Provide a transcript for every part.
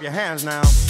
your hands now.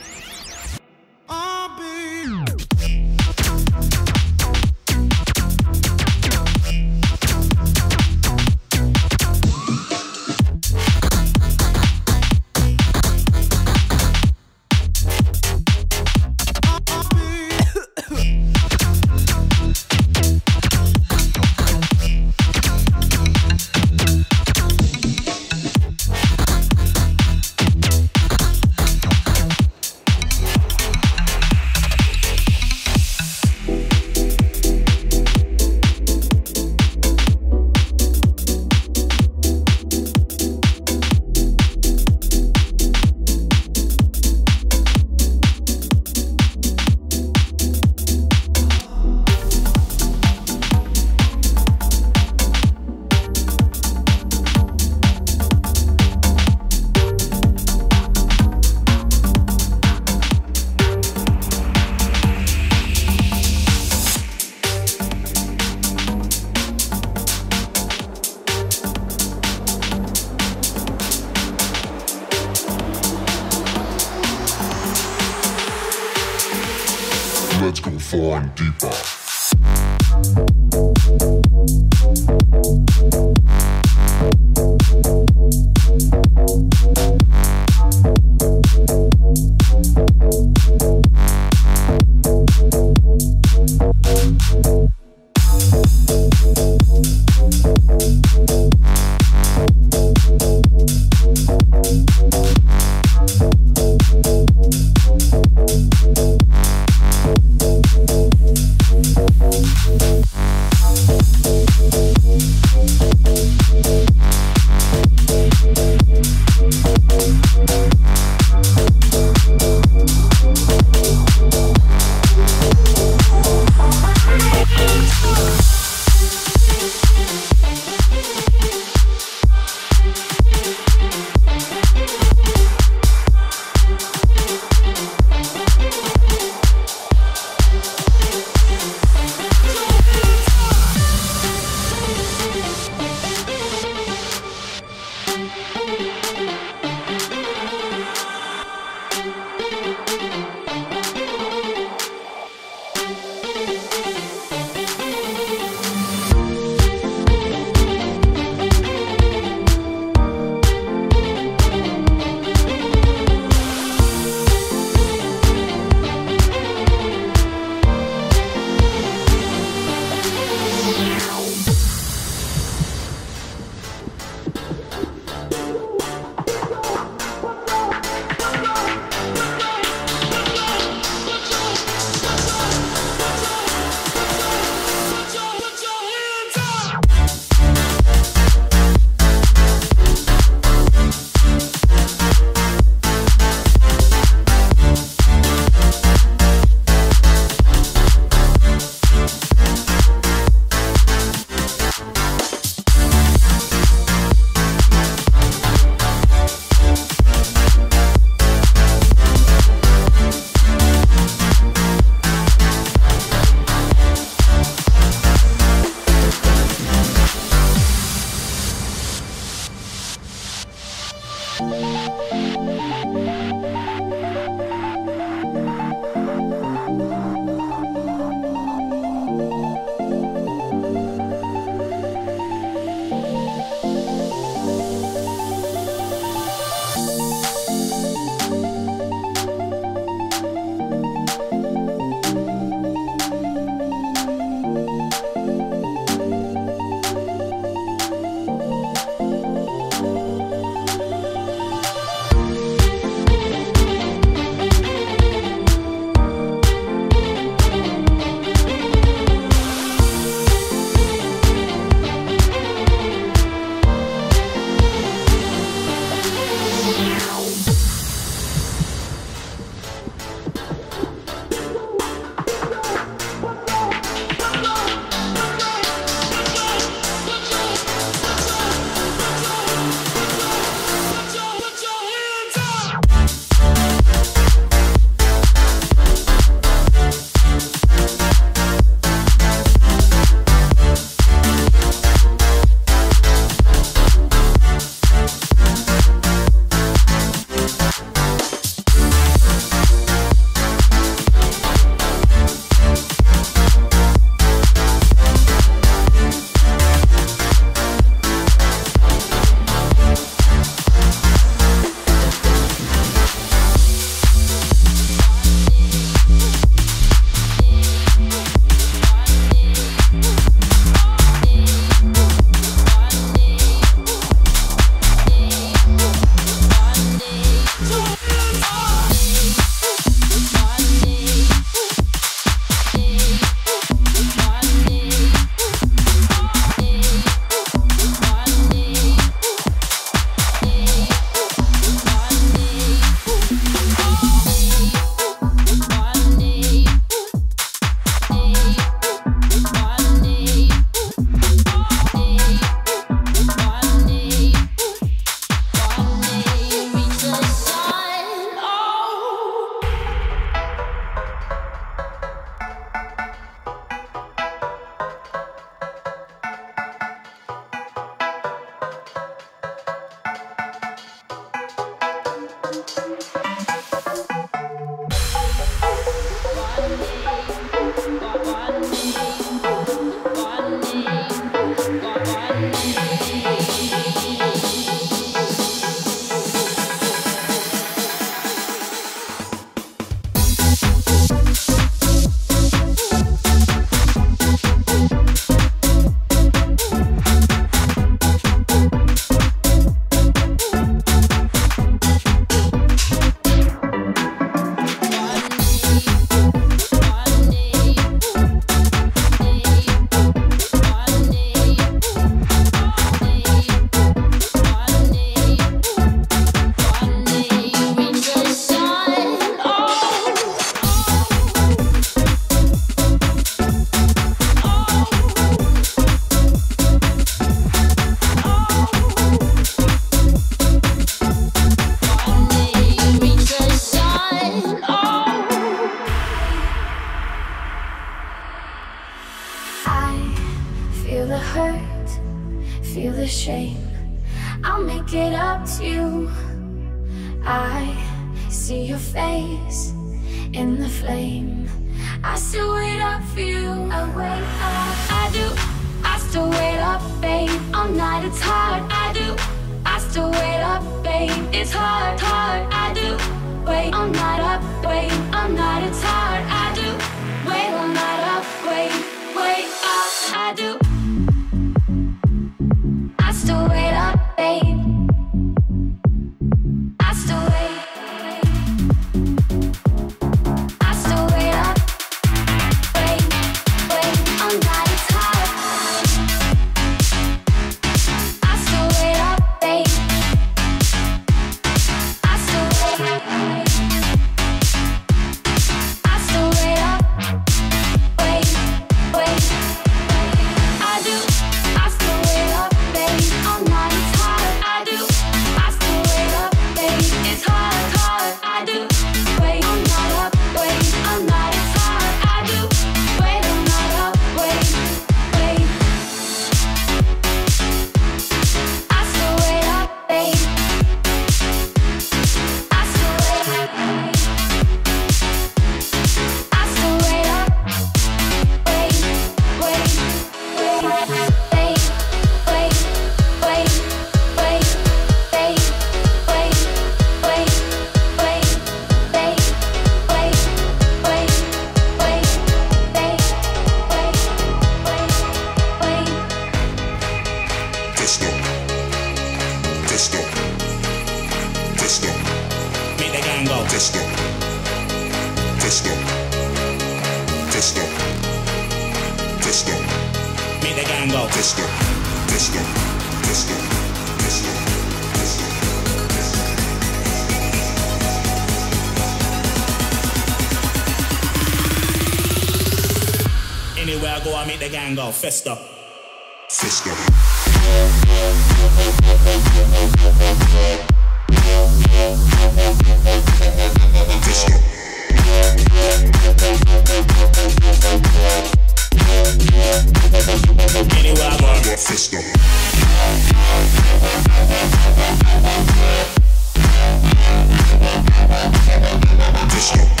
Disco.